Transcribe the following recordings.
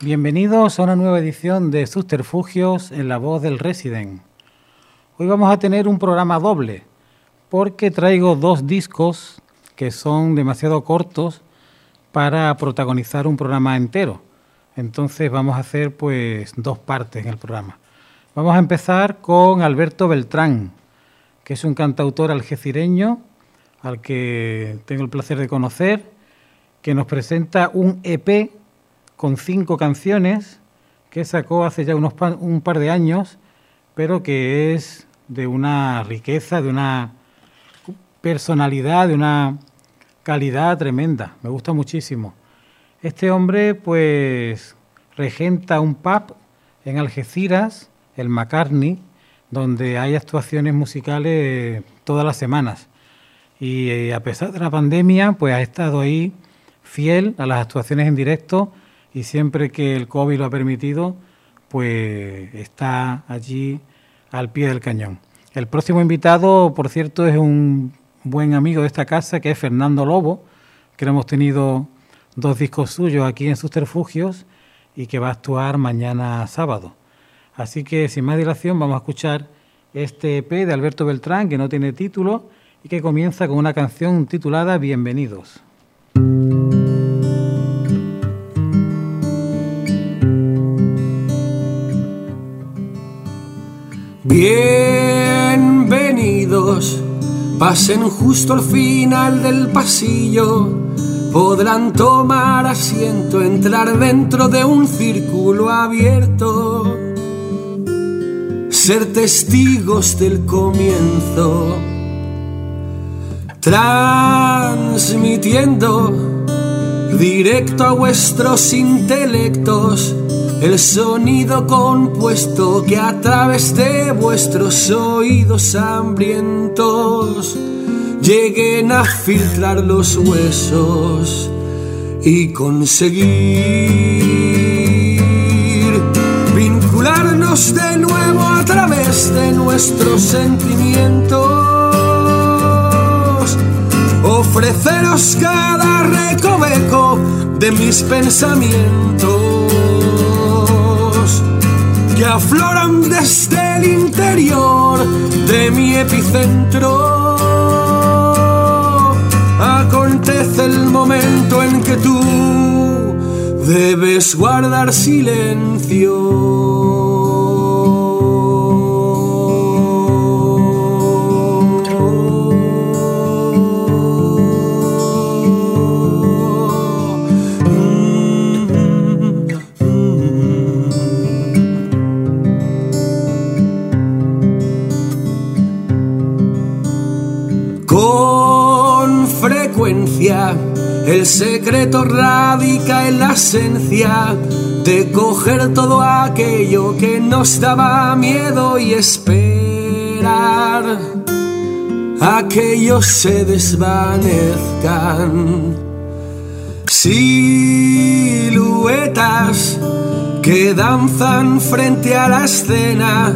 Bienvenidos a una nueva edición de Subterfugios en la voz del Resident. Hoy vamos a tener un programa doble porque traigo dos discos que son demasiado cortos para protagonizar un programa entero. Entonces vamos a hacer pues dos partes en el programa. Vamos a empezar con Alberto Beltrán, que es un cantautor algecireño al que tengo el placer de conocer, que nos presenta un EP con cinco canciones que sacó hace ya unos un par de años, pero que es de una riqueza, de una personalidad, de una calidad tremenda. Me gusta muchísimo. Este hombre, pues, regenta un pub en Algeciras, el McCartney, donde hay actuaciones musicales todas las semanas. Y eh, a pesar de la pandemia, pues ha estado ahí fiel a las actuaciones en directo y siempre que el COVID lo ha permitido, pues está allí al pie del cañón. El próximo invitado, por cierto, es un buen amigo de esta casa, que es Fernando Lobo, que hemos tenido dos discos suyos aquí en sus terfugios y que va a actuar mañana sábado. Así que sin más dilación vamos a escuchar este EP de Alberto Beltrán, que no tiene título y que comienza con una canción titulada Bienvenidos. Bienvenidos, pasen justo al final del pasillo. Podrán tomar asiento, entrar dentro de un círculo abierto, ser testigos del comienzo, transmitiendo directo a vuestros intelectos el sonido compuesto que a través de vuestros oídos hambrientos lleguen a filtrar los huesos y conseguir vincularnos de nuevo a través de nuestros sentimientos, ofreceros cada recoveco de mis pensamientos que afloran desde el interior de mi epicentro. Acontece el momento en que tú debes guardar silencio. El secreto radica en la esencia de coger todo aquello que nos daba miedo y esperar a que ellos se desvanezcan. Siluetas que danzan frente a la escena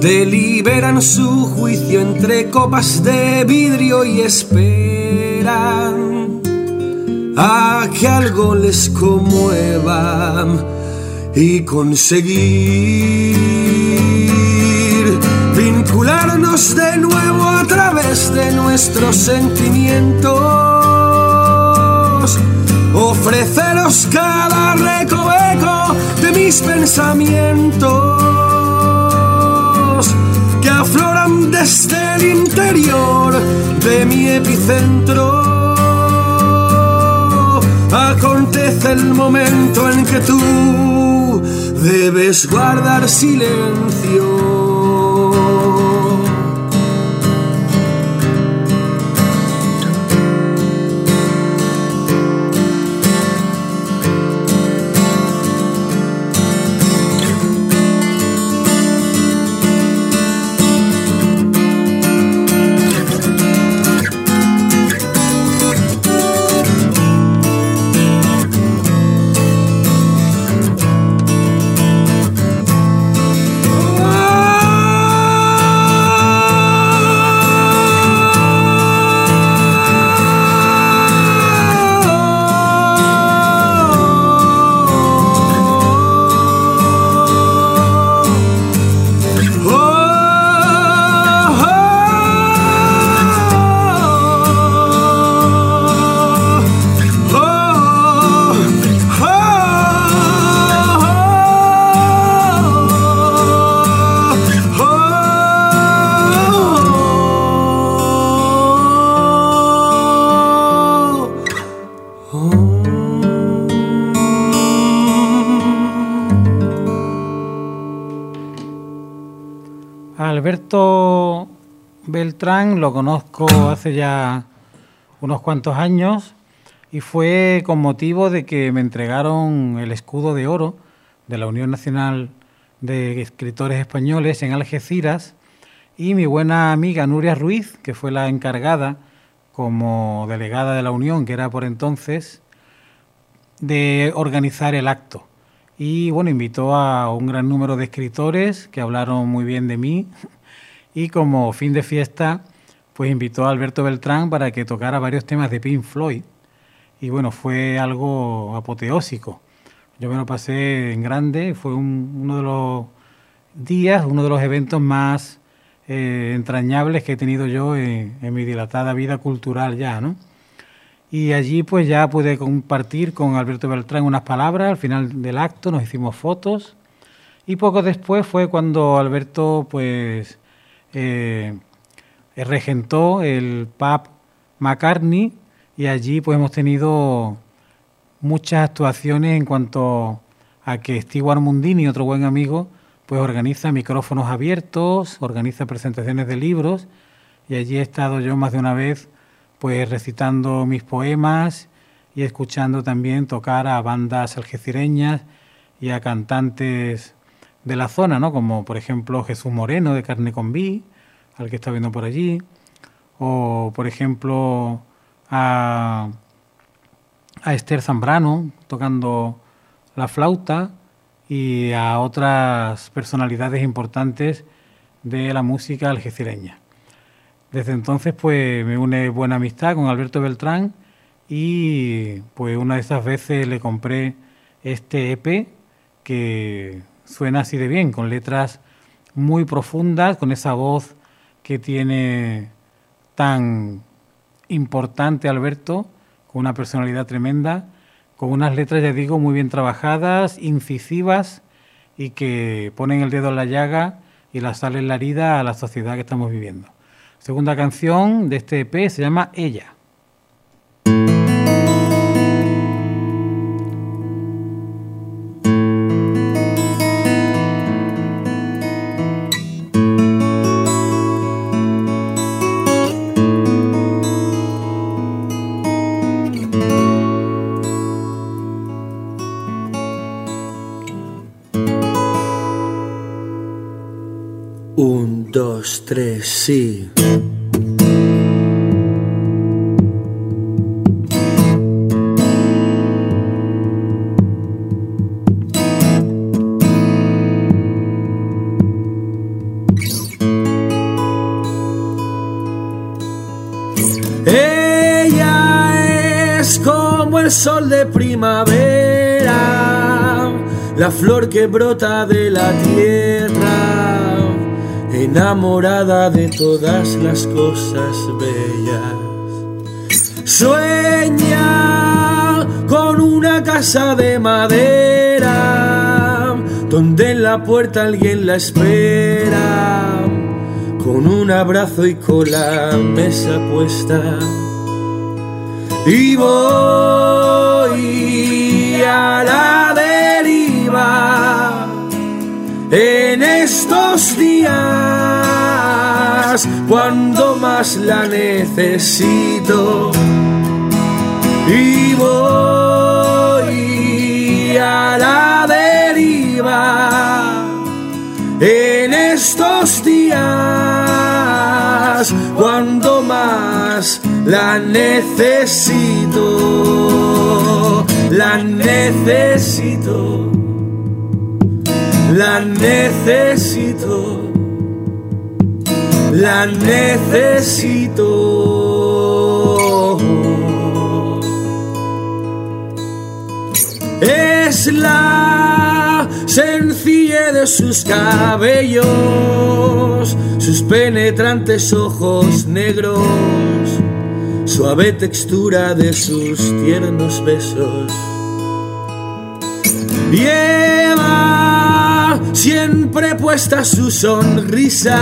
deliberan su juicio entre copas de vidrio y esperan a que algo les conmueva y conseguir vincularnos de nuevo a través de nuestros sentimientos, ofreceros cada recoveco de mis pensamientos que afloran desde el interior de mi epicentro acontece el momento en que tú debes guardar silencio. Lo conozco hace ya unos cuantos años y fue con motivo de que me entregaron el escudo de oro de la Unión Nacional de Escritores Españoles en Algeciras y mi buena amiga Nuria Ruiz, que fue la encargada como delegada de la Unión, que era por entonces, de organizar el acto. Y bueno, invitó a un gran número de escritores que hablaron muy bien de mí y como fin de fiesta, pues invitó a Alberto Beltrán para que tocara varios temas de Pink Floyd. Y bueno, fue algo apoteósico. Yo me lo pasé en grande, fue uno de los días, uno de los eventos más eh, entrañables que he tenido yo en, en, mi dilatada vida cultural ya, ¿no? Y allí pues ya pude compartir con Alberto Beltrán unas palabras al final del acto, nos hicimos fotos y poco después fue cuando Alberto pues eh, regentó el pub McCartney y allí pues hemos tenido muchas actuaciones en cuanto a que Stewart Mundini, otro buen amigo, pues organiza micrófonos abiertos, organiza presentaciones de libros y allí he estado yo más de una vez pues recitando mis poemas y escuchando también tocar a bandas algecireñas y a cantantes de la zona, ¿no? Como por ejemplo Jesús Moreno de Carne con Vi, al que está viendo por allí, o por ejemplo a, Esther Zambrano tocando la flauta y a otras personalidades importantes de la música algecireña. Desde entonces pues me une buena amistad con Alberto Beltrán y pues una de esas veces le compré este EP que suena así de bien, con letras muy profundas, con esa voz que tiene tan importante Alberto, con una personalidad tremenda, con unas letras, ya digo, muy bien trabajadas, incisivas y que ponen el dedo en la llaga y la sal en la herida a la sociedad que estamos viviendo. Segunda canción de este EP se llama Ella. Ella es como el sol de primavera, la flor que brota de la tierra enamorada de todas las cosas bellas. Sueña con una casa de madera, donde en la puerta alguien la espera, con un abrazo y con la mesa puesta. Y voy a la deriva en estos días cuando más la necesito. Y voy a la deriva en estos días cuando más la necesito la necesito la necesito, la necesito. Es la sencillez de sus cabellos, sus penetrantes ojos negros, suave textura de sus tiernos besos. Lleva siempre puesta su sonrisa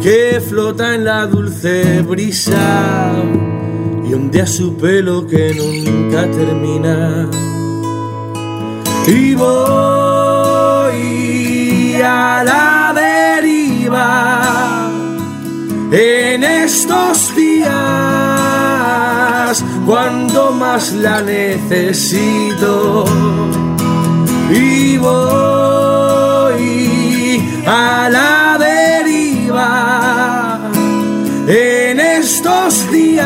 que flota en la dulce brisa y ondea su pelo que nunca termina. Y voy a la deriva en estos días cuando más la necesito y voy a la deriva en estos días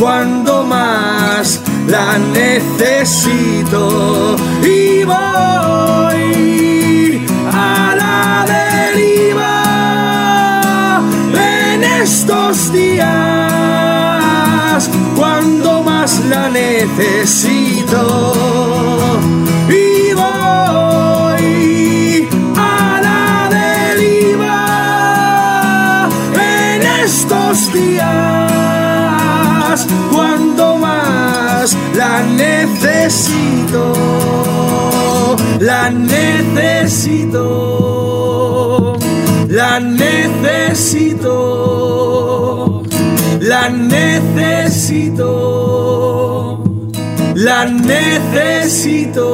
cuando más la necesito. Y voy a la deriva en estos días cuando más la necesito necesito la necesito la necesito la necesito la necesito.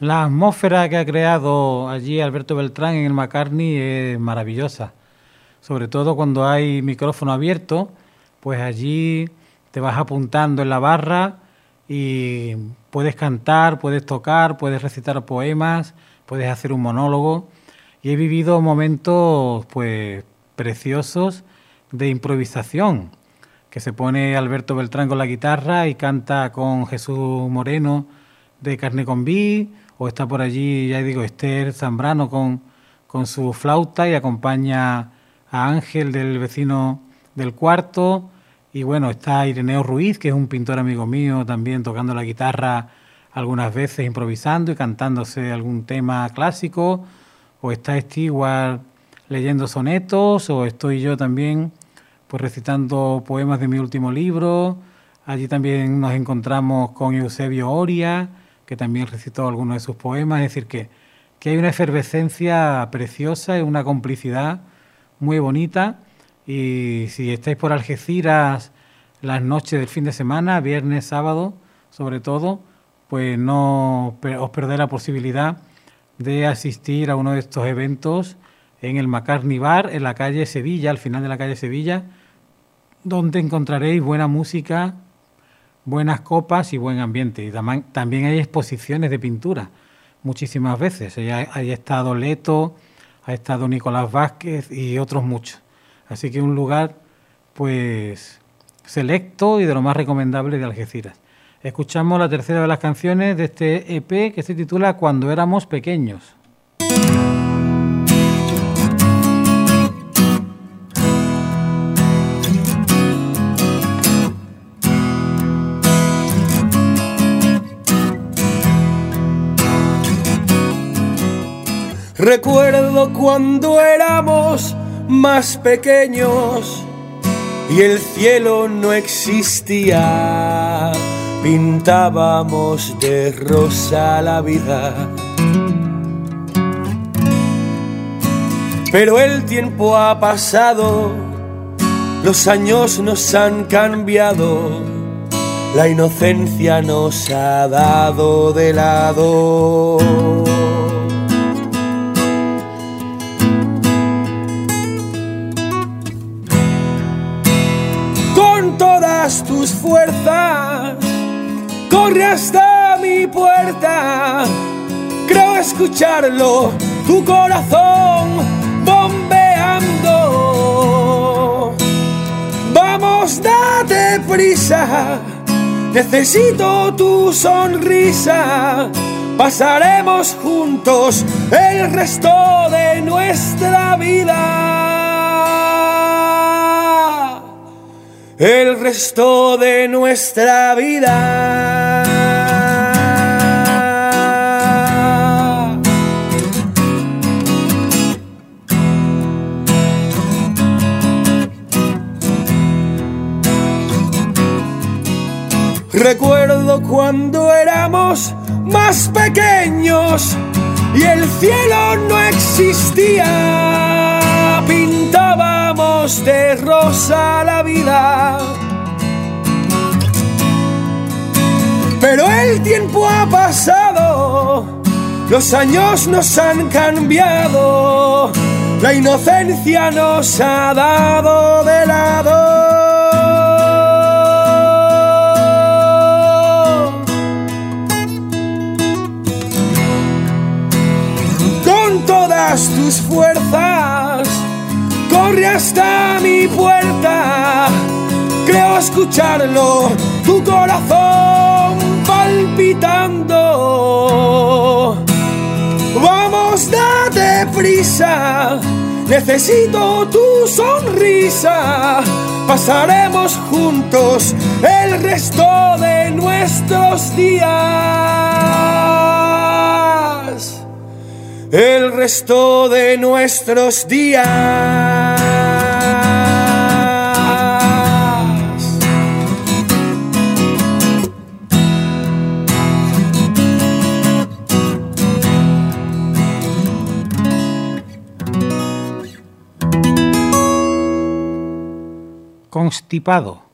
La atmósfera que ha creado allí Alberto Beltrán en el McCartney es maravillosa. Sobre todo cuando hay micrófono abierto, pues allí te vas apuntando en la barra y puedes cantar, puedes tocar, puedes recitar poemas, puedes hacer un monólogo. Y he vivido momentos pues preciosos de improvisación, que se pone Alberto Beltrán con la guitarra y canta con Jesús Moreno de Carne con Vi, o está por allí, ya digo, Esther Zambrano con, con su flauta y acompaña a Ángel del vecino del cuarto, y bueno, está Ireneo Ruiz, que es un pintor amigo mío, también tocando la guitarra algunas veces, improvisando y cantándose algún tema clásico, o está Stewart leyendo sonetos, o estoy yo también pues recitando poemas de mi último libro. Allí también nos encontramos con Eusebio Oria, que también recitó algunos de sus poemas, es decir, que, que hay una efervescencia preciosa y una complicidad muy bonita. Y si estáis por Algeciras las noches del fin de semana, viernes, sábado, sobre todo, pues no os perdéis la posibilidad de asistir a uno de estos eventos en el McCartney Bar, en la calle Sevilla, al final de la calle Sevilla, donde encontraréis buena música, buenas copas y buen ambiente. Y también hay exposiciones de pintura, muchísimas veces. Ahí ha estado Leto, ha estado Nicolás Vázquez y otros muchos. Así que un lugar, pues, selecto y de lo más recomendable de Algeciras. Escuchamos la tercera de las canciones de este EP que se titula Cuando éramos pequeños. Recuerdo cuando éramos más pequeños y el cielo no existía. Pintábamos de rosa la vida. Pero el tiempo ha pasado, los años nos han cambiado, la inocencia nos ha dado de lado. Tus fuerzas, corre hasta mi puerta, creo escucharlo, tu corazón bombeando. Vamos, date prisa, necesito tu sonrisa, pasaremos juntos el resto de nuestra vida. El resto de nuestra vida. Recuerdo cuando éramos más pequeños y el cielo no existía de rosa la vida. Pero el tiempo ha pasado, los años nos han cambiado, la inocencia nos ha dado de lado. Con todas tus fuerzas, corre hasta mi puerta creo escucharlo, tu corazón palpitando. Vamos, date prisa, necesito tu sonrisa. Pasaremos juntos el resto de nuestros días. El resto de nuestros días. Constipado.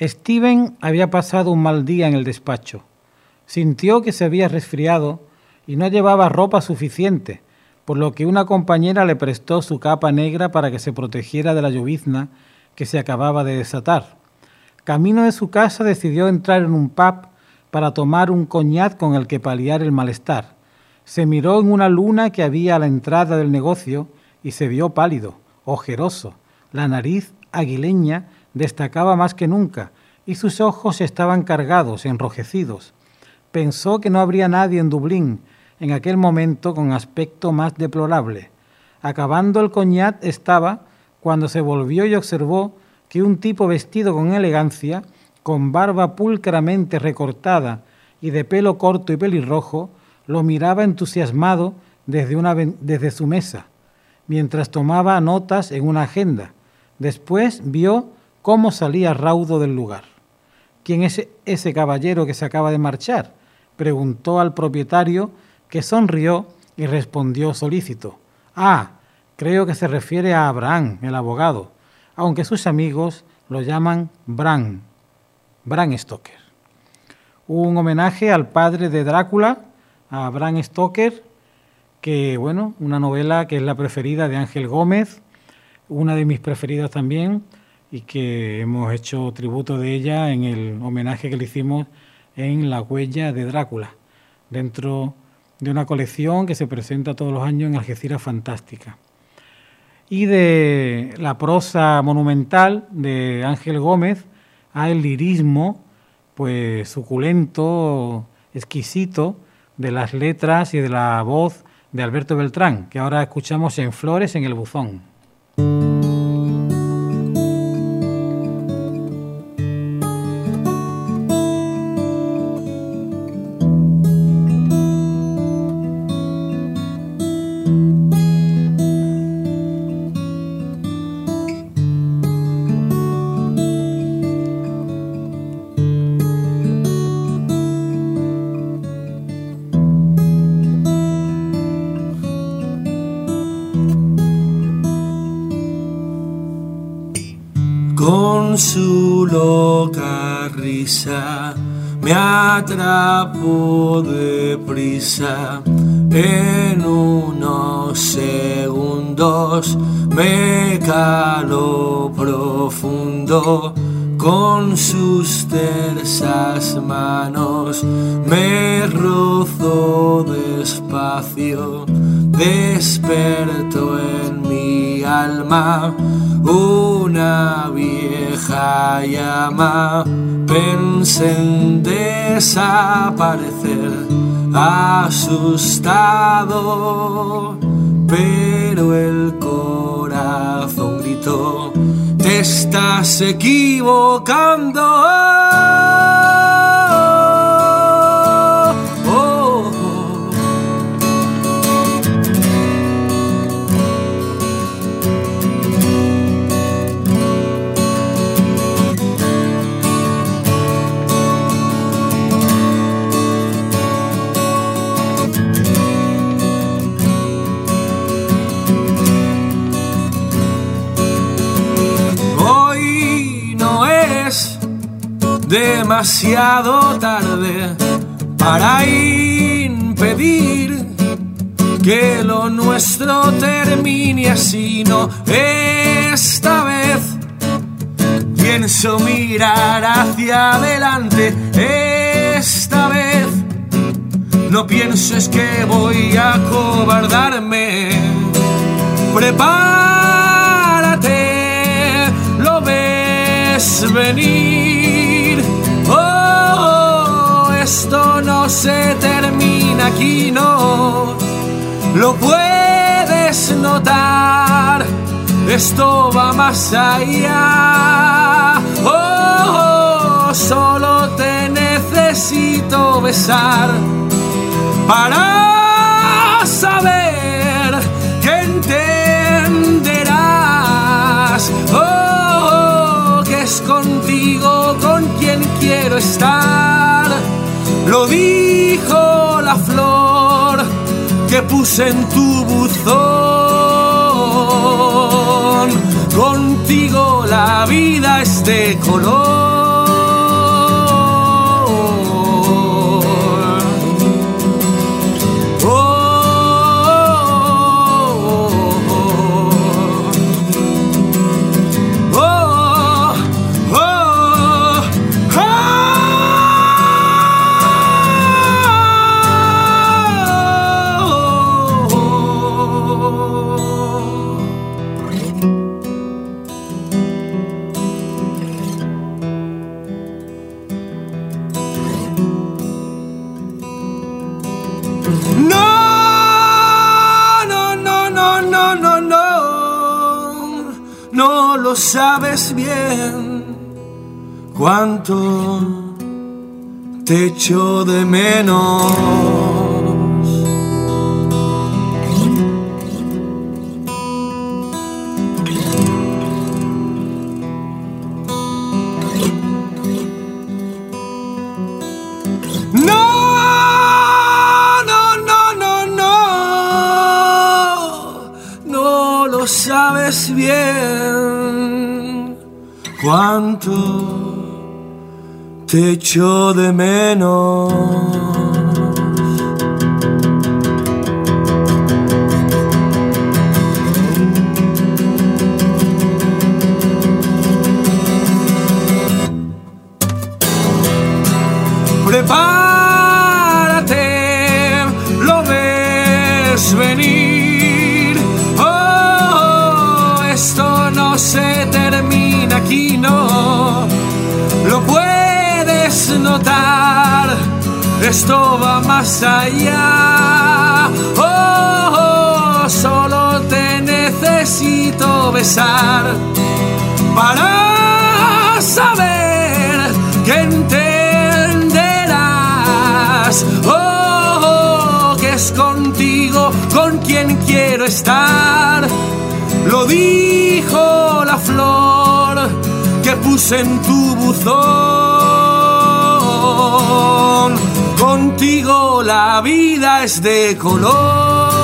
Steven había pasado un mal día en el despacho. Sintió que se había resfriado y no llevaba ropa suficiente, por lo que una compañera le prestó su capa negra para que se protegiera de la llovizna que se acababa de desatar. Camino de su casa decidió entrar en un pub para tomar un coñac con el que paliar el malestar. Se miró en una luna que había a la entrada del negocio y se vio pálido, ojeroso, la nariz aguileña destacaba más que nunca y sus ojos estaban cargados, enrojecidos. Pensó que no habría nadie en Dublín en aquel momento con aspecto más deplorable. Acabando el coñat estaba cuando se volvió y observó que un tipo vestido con elegancia, con barba pulcramente recortada y de pelo corto y pelirrojo, lo miraba entusiasmado desde, desde su mesa, mientras tomaba notas en una agenda Después vio cómo salía raudo del lugar. ¿Quién es ese caballero que se acaba de marchar? preguntó al propietario, que sonrió y respondió solícito. Ah, creo que se refiere a Abraham, el abogado, aunque sus amigos lo llaman Bran, Bran Stoker. Un homenaje al padre de Drácula, a Bram Stoker, que bueno, una novela que es la preferida de Ángel Gómez, una de mis preferidas también y que hemos hecho tributo de ella en el homenaje que le hicimos en La huella de Drácula, dentro de una colección que se presenta todos los años en Algeciras Fantástica. Y de la prosa monumental de Ángel Gómez a el lirismo, pues suculento, exquisito, de las letras y de la voz de Alberto Beltrán, que ahora escuchamos en Flores en el Buzón. Su loca risa me atrapó deprisa. En unos segundos me caló profundo. Con sus tersas manos. Me rozó despacio, despertó en mi alma. Una vieja llama, pensé en desaparecer, asustado, pero el corazón gritó, estás equivocando. Demasiado tarde para impedir que lo nuestro termine así, no esta vez. Pienso mirar hacia adelante esta vez. No pienses que voy a cobardarme. Prepárate, lo ves venir. Oh, esto no se termina aquí, no lo puedes notar, esto va más allá. Oh, solo te necesito besar para saber que entenderás. Oh, que es contigo con quien quiero estar. Lo dijo la flor que puse en tu buzón. Contigo la vida es de color. Sabes bien cuánto te echo de menos. Cuánto te echo de menos. Prepárate, lo ves venir. Notar, esto va más allá. Oh, solo te necesito besar para saber que entenderás. Oh, que es contigo con quien quiero estar. Lo dijo la flor que puse en tu buzón. Contigo la vida es de color.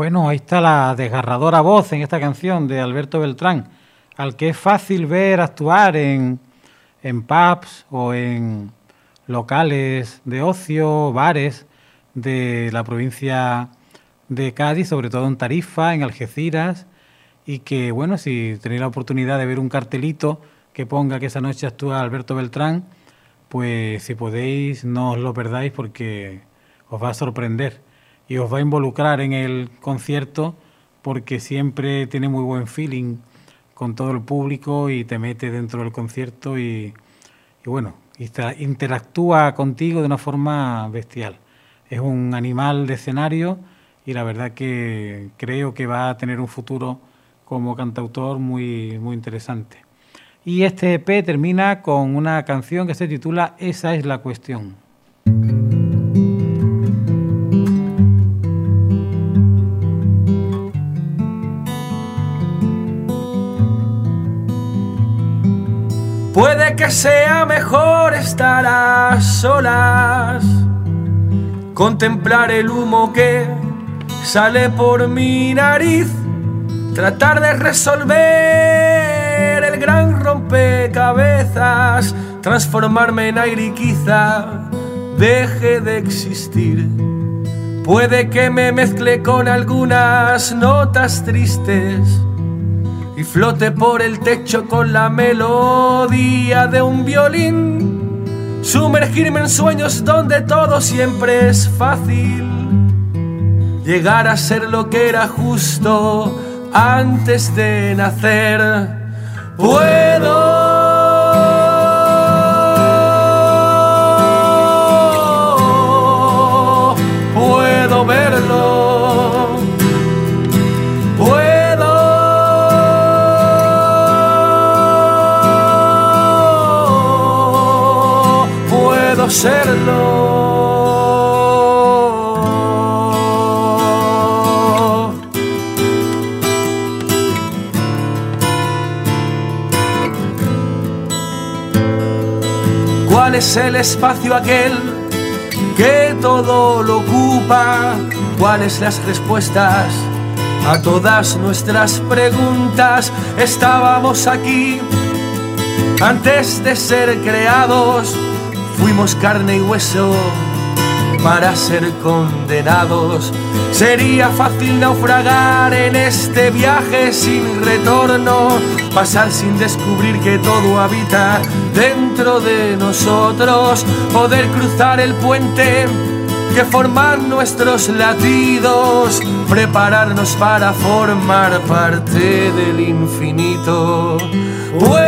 Ahí está la desgarradora voz en esta canción de Alberto Beltrán, al que es fácil ver actuar en, en pubs o en locales de ocio, bares de la provincia de Cádiz, sobre todo en Tarifa, en Algeciras, y que, bueno, si tenéis la oportunidad de ver un cartelito que ponga que esa noche actúa Alberto Beltrán, pues si podéis no os lo perdáis porque os va a sorprender y os va a involucrar en el concierto porque siempre tiene muy buen feeling con todo el público y te mete dentro del concierto y, bueno, interactúa contigo de una forma bestial. Es un animal de escenario y la verdad que creo que va a tener un futuro como cantautor muy, muy interesante. Y este EP termina con una canción que se titula Esa es la cuestión. Puede que sea mejor estar a solas, contemplar el humo que sale por mi nariz, tratar de resolver el gran rompecabezas, transformarme en aire y quizá deje de existir. Puede que me mezcle con algunas notas tristes y flote por el techo con la melodía de un violín. Sumergirme en sueños donde todo siempre es fácil. Llegar a ser lo que era justo antes de nacer. Puedo serlo. ¿Cuál es el espacio aquel que todo lo ocupa? ¿Cuáles las respuestas a todas nuestras preguntas? Estábamos aquí antes de ser creados Fuimos carne y hueso para ser condenados. Sería fácil naufragar en este viaje sin retorno, pasar sin descubrir que todo habita dentro de nosotros, poder cruzar el puente que forman nuestros latidos, prepararnos para formar parte del infinito. Puedo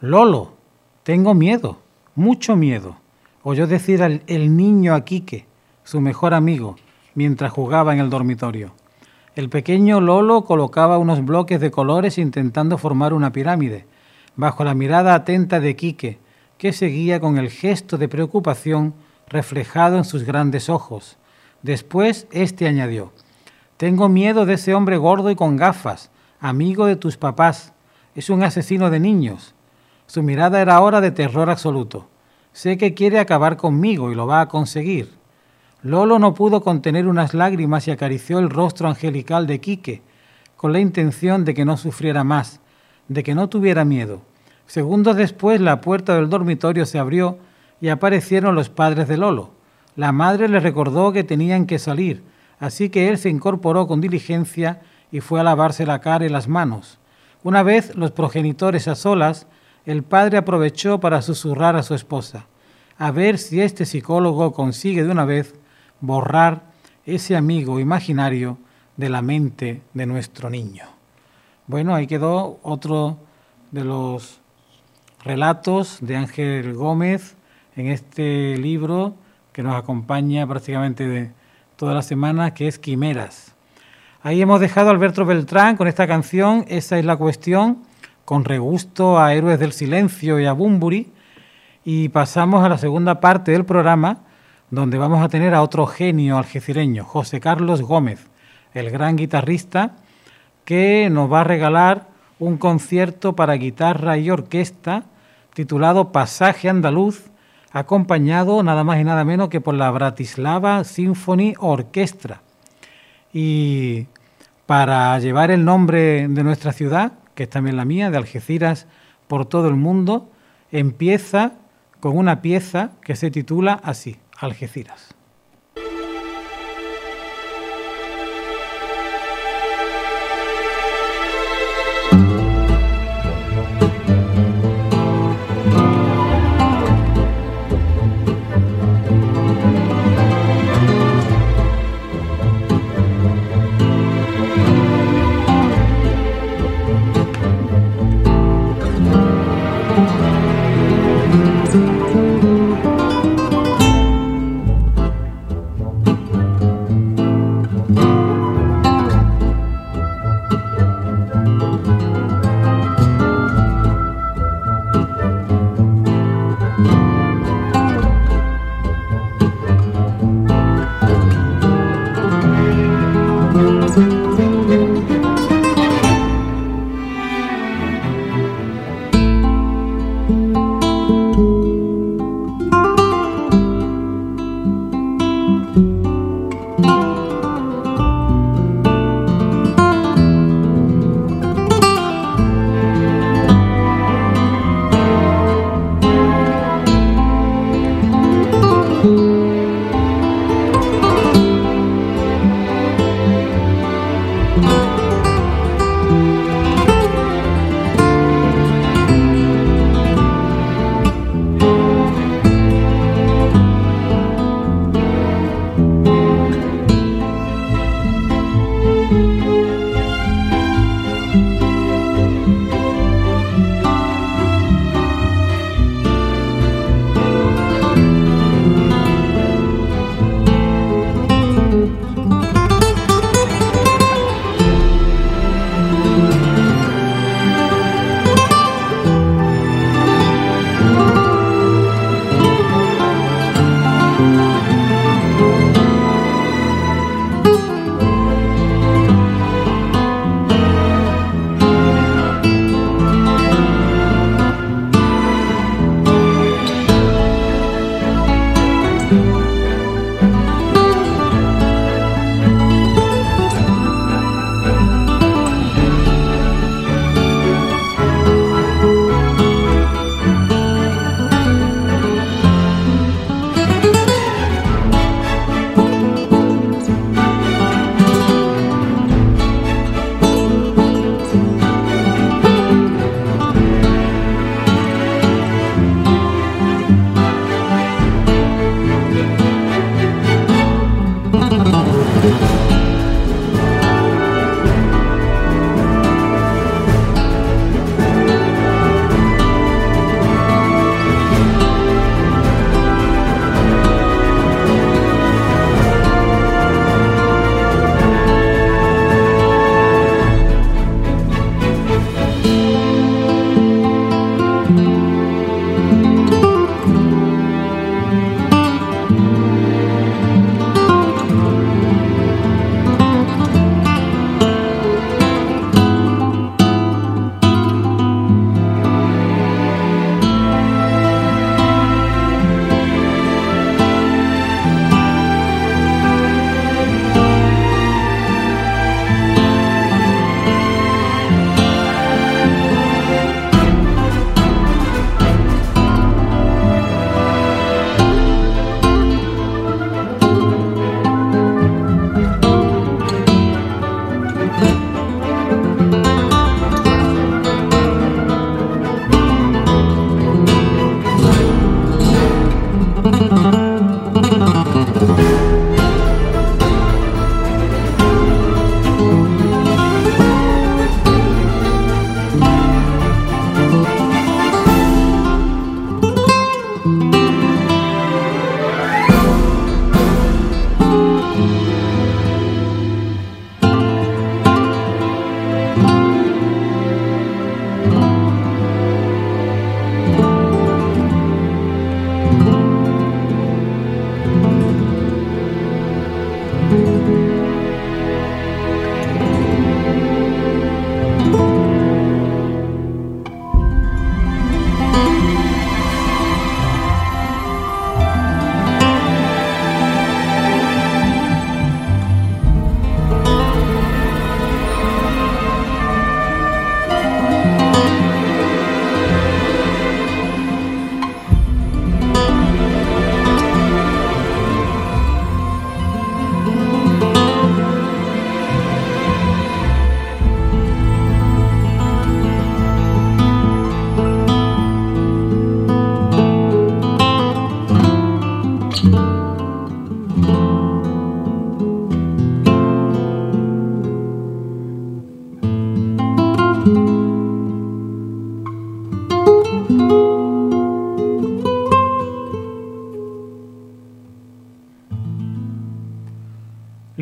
Lolo, tengo miedo, mucho miedo. Oyó decir al el niño a Quique, su mejor amigo, mientras jugaba en el dormitorio. El pequeño Lolo colocaba unos bloques de colores intentando formar una pirámide, bajo la mirada atenta de Quique, que seguía con el gesto de preocupación reflejado en sus grandes ojos. Después éste añadió, Tengo miedo de ese hombre gordo y con gafas, amigo de tus papás. Es un asesino de niños. Su mirada era ahora de terror absoluto. Sé que quiere acabar conmigo y lo va a conseguir. Lolo no pudo contener unas lágrimas y acarició el rostro angelical de Quique, con la intención de que no sufriera más, de que no tuviera miedo. Segundos después la puerta del dormitorio se abrió y aparecieron los padres de Lolo. La madre le recordó que tenían que salir, así que él se incorporó con diligencia y fue a lavarse la cara y las manos. Una vez los progenitores a solas, el padre aprovechó para susurrar a su esposa, a ver si este psicólogo consigue de una vez borrar ese amigo imaginario de la mente de nuestro niño. Bueno, ahí quedó otro de los relatos de Ángel Gómez en este libro que nos acompaña prácticamente de toda la semana, que es Quimeras. Ahí hemos dejado a Alberto Beltrán con esta canción, Esa es la cuestión, con regusto a Héroes del Silencio y a Bumburi, y pasamos a la segunda parte del programa, donde vamos a tener a otro genio algecireño, José Carlos Gómez, el gran guitarrista, que nos va a regalar un concierto para guitarra y orquesta titulado Pasaje Andaluz, acompañado nada más y nada menos que por la Bratislava Symphony Orchestra. Y para llevar el nombre de nuestra ciudad, que es también la mía, de Algeciras, por todo el mundo, empieza con una pieza que se titula así, Algeciras.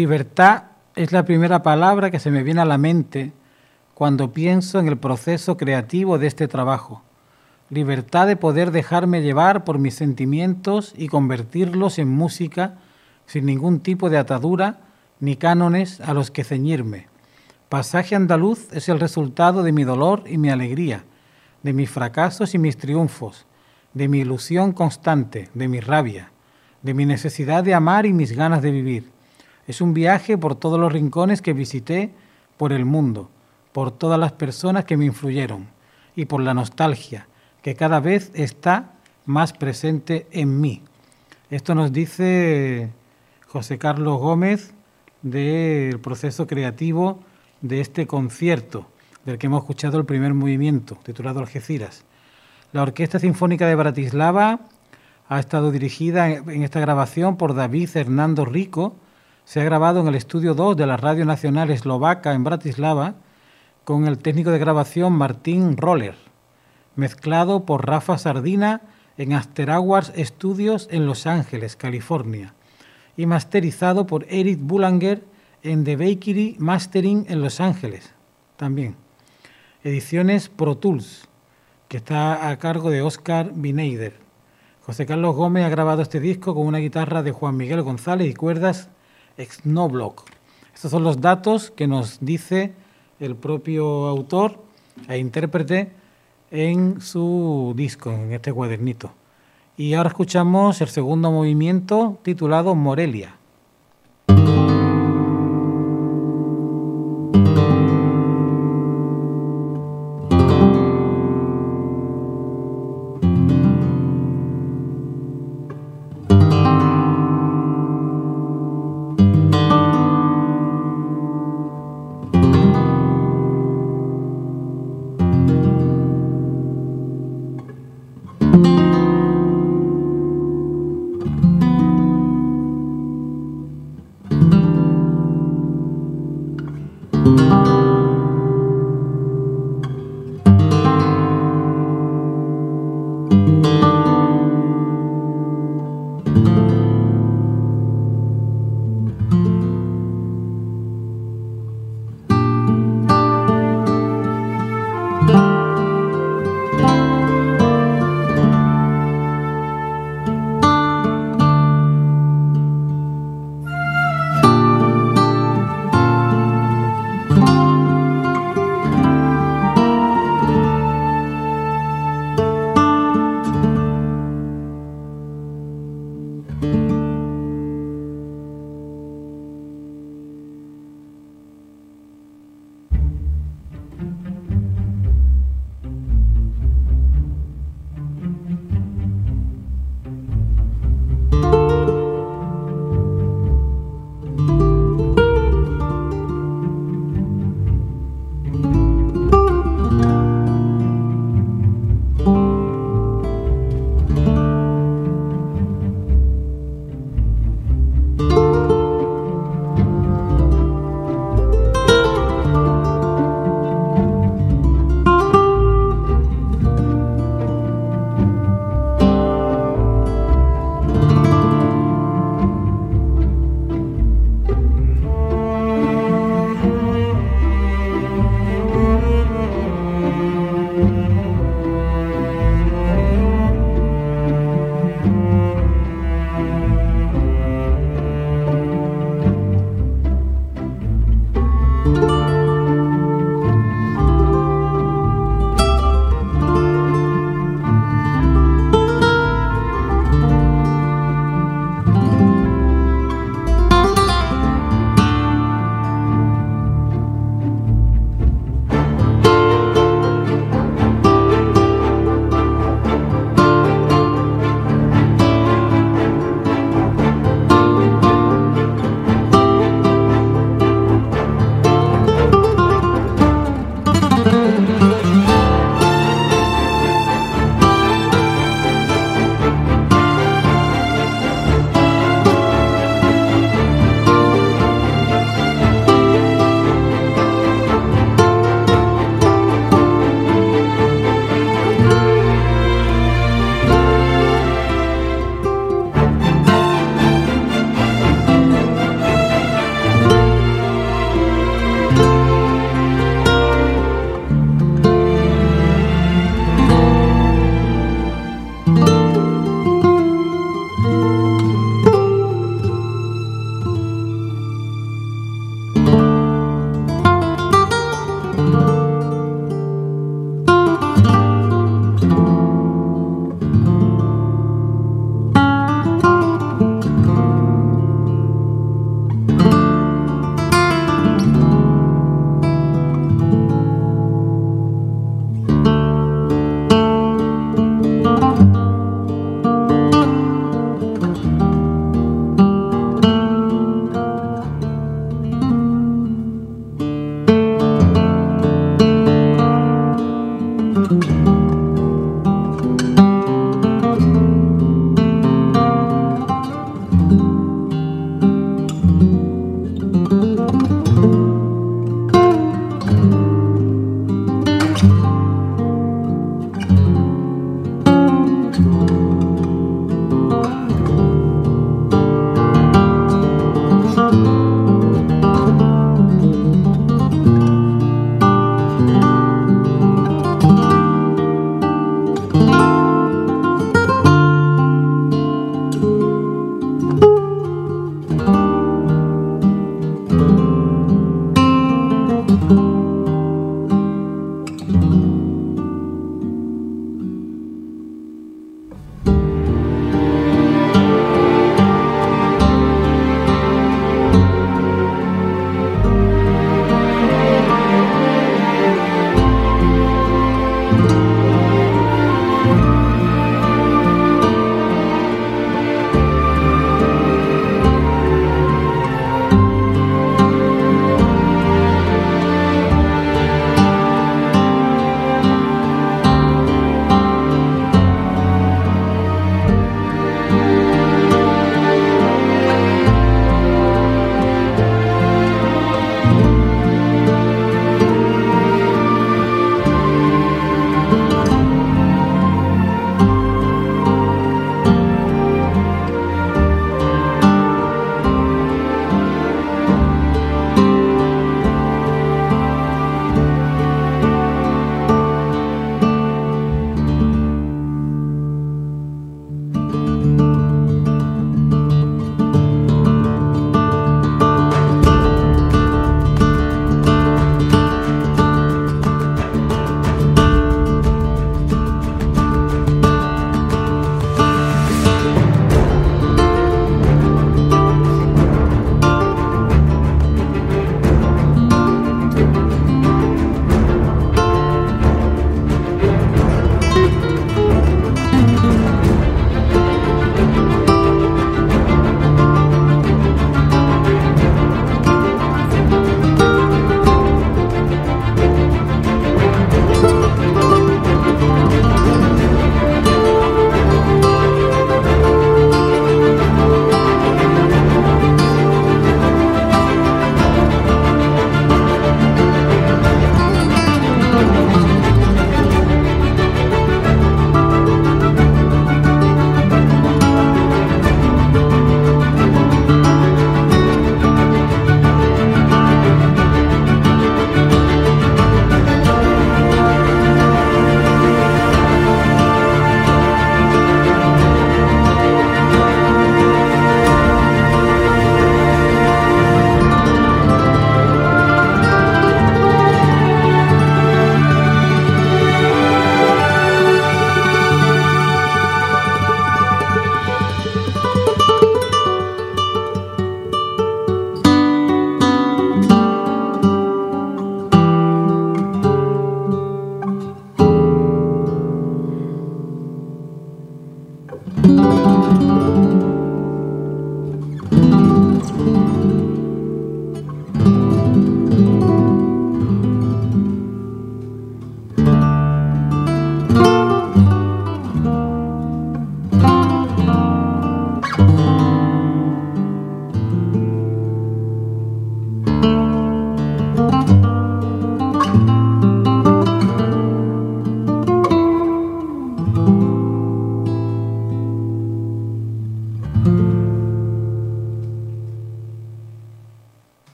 Libertad es la primera palabra que se me viene a la mente cuando pienso en el proceso creativo de este trabajo. Libertad de poder dejarme llevar por mis sentimientos y convertirlos en música sin ningún tipo de atadura ni cánones a los que ceñirme. Pasaje andaluz es el resultado de mi dolor y mi alegría, de mis fracasos y mis triunfos, de mi ilusión constante, de mi rabia, de mi necesidad de amar y mis ganas de vivir. Es un viaje por todos los rincones que visité por el mundo, por todas las personas que me influyeron y por la nostalgia que cada vez está más presente en mí. Esto nos dice José Carlos Gómez del proceso creativo de este concierto, del que hemos escuchado el primer movimiento, titulado Algeciras. La Orquesta Sinfónica de Bratislava ha estado dirigida en esta grabación por David Hernando Rico. Se ha grabado en el estudio 2 de la Radio Nacional Eslovaca en Bratislava con el técnico de grabación Martín Roller, mezclado por Rafa Sardina en After Hours Studios en Los Ángeles, California, y masterizado por Eric Bullanger en The Bakery Mastering en Los Ángeles, también. Ediciones Pro Tools, que está a cargo de Oscar Bineider. José Carlos Gómez ha grabado este disco con una guitarra de Juan Miguel González y cuerdas Snowblock. Estos son los datos que nos dice el propio autor e intérprete en su disco, en este cuadernito. Y ahora escuchamos el segundo movimiento titulado Morelia.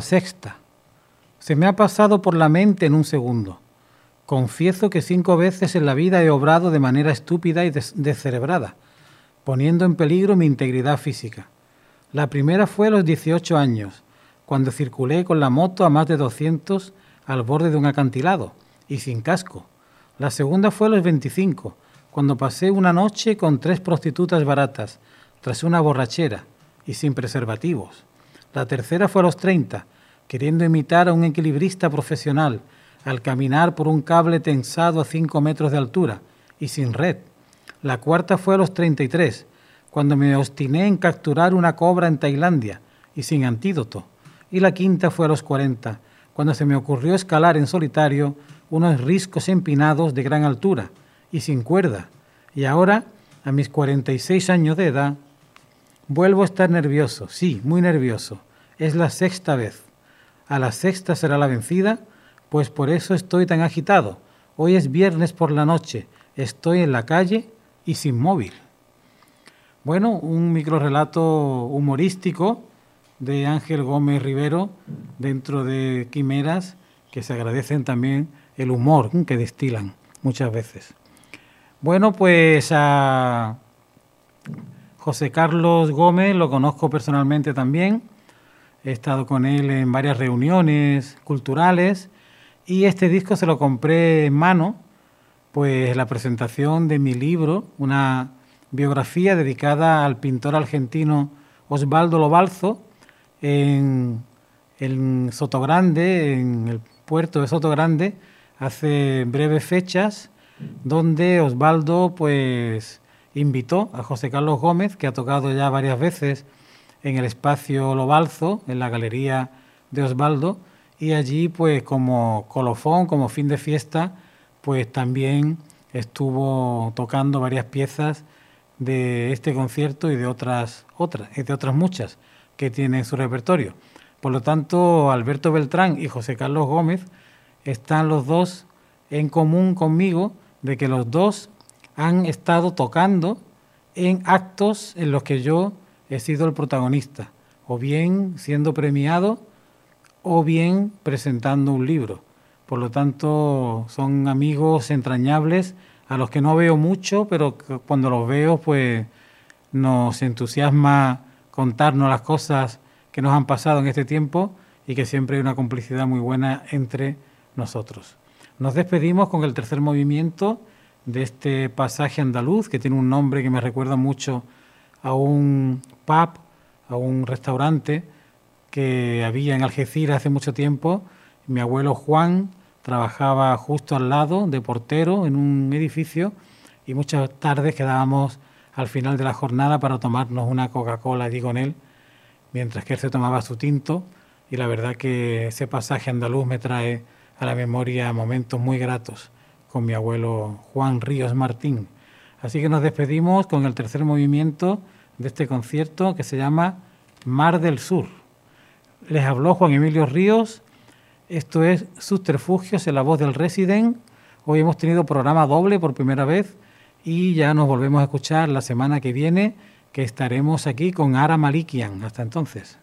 Sexta. Se me ha pasado por la mente en un segundo. Confieso que cinco veces en la vida he obrado de manera estúpida y descerebrada, poniendo en peligro mi integridad física. La primera fue a los 18 años, cuando circulé con la moto a más de 200 al borde de un acantilado y sin casco. La segunda fue a los 25, cuando pasé una noche con tres prostitutas baratas, tras una borrachera y sin preservativos. La tercera fue a los 30, queriendo imitar a un equilibrista profesional al caminar por un cable tensado a 5 metros de altura y sin red. La cuarta fue a los 33, cuando me obstiné en capturar una cobra en Tailandia y sin antídoto. Y la quinta fue a los 40, cuando se me ocurrió escalar en solitario unos riscos empinados de gran altura y sin cuerda. Y ahora, a mis 46 años de edad, vuelvo a estar nervioso, sí, muy nervioso. Es la sexta vez. A la sexta será la vencida pues por eso estoy tan agitado. Hoy es viernes por la noche, estoy en la calle y sin móvil. Bueno, un microrelato humorístico de Ángel Gómez Rivero dentro de Quimeras que se agradecen también el humor que destilan muchas veces. Bueno, pues a José Carlos Gómez lo conozco personalmente también. He estado con él en varias reuniones culturales y este disco se lo compré en mano, pues la presentación de mi libro, una biografía dedicada al pintor argentino Osvaldo Lobalzo en, en Sotogrande, en el puerto de Sotogrande, hace breves fechas, donde Osvaldo pues invitó a José Carlos Gómez, que ha tocado ya varias veces en el espacio Lobalzo, en la galería de Osvaldo, y allí pues como colofón, como fin de fiesta, pues también estuvo tocando varias piezas de este concierto y de otras otras de otras muchas que tiene en su repertorio. Por lo tanto, Alberto Beltrán y José Carlos Gómez están los dos en común conmigo de que los dos han estado tocando en actos en los que yo he sido el protagonista, o bien siendo premiado o bien presentando un libro. Por lo tanto, son amigos entrañables a los que no veo mucho, pero cuando los veo, pues nos entusiasma contarnos las cosas que nos han pasado en este tiempo y que siempre hay una complicidad muy buena entre nosotros. Nos despedimos con el tercer movimiento de este pasaje andaluz, que tiene un nombre que me recuerda mucho a un pub, a un restaurante que había en Algeciras hace mucho tiempo. Mi abuelo Juan trabajaba justo al lado de portero en un edificio y muchas tardes quedábamos al final de la jornada para tomarnos una Coca-Cola allí con él, mientras que él se tomaba su tinto y la verdad que ese pasaje andaluz me trae a la memoria momentos muy gratos con mi abuelo Juan Ríos Martín. Así que nos despedimos con el tercer movimiento de este concierto que se llama Mar del Sur. Les habló Juan Emilio Ríos. Esto es Subterfugios en la voz del Resident. Hoy hemos tenido programa doble por primera vez y ya nos volvemos a escuchar la semana que viene, que estaremos aquí con Ara Malikian. Hasta entonces.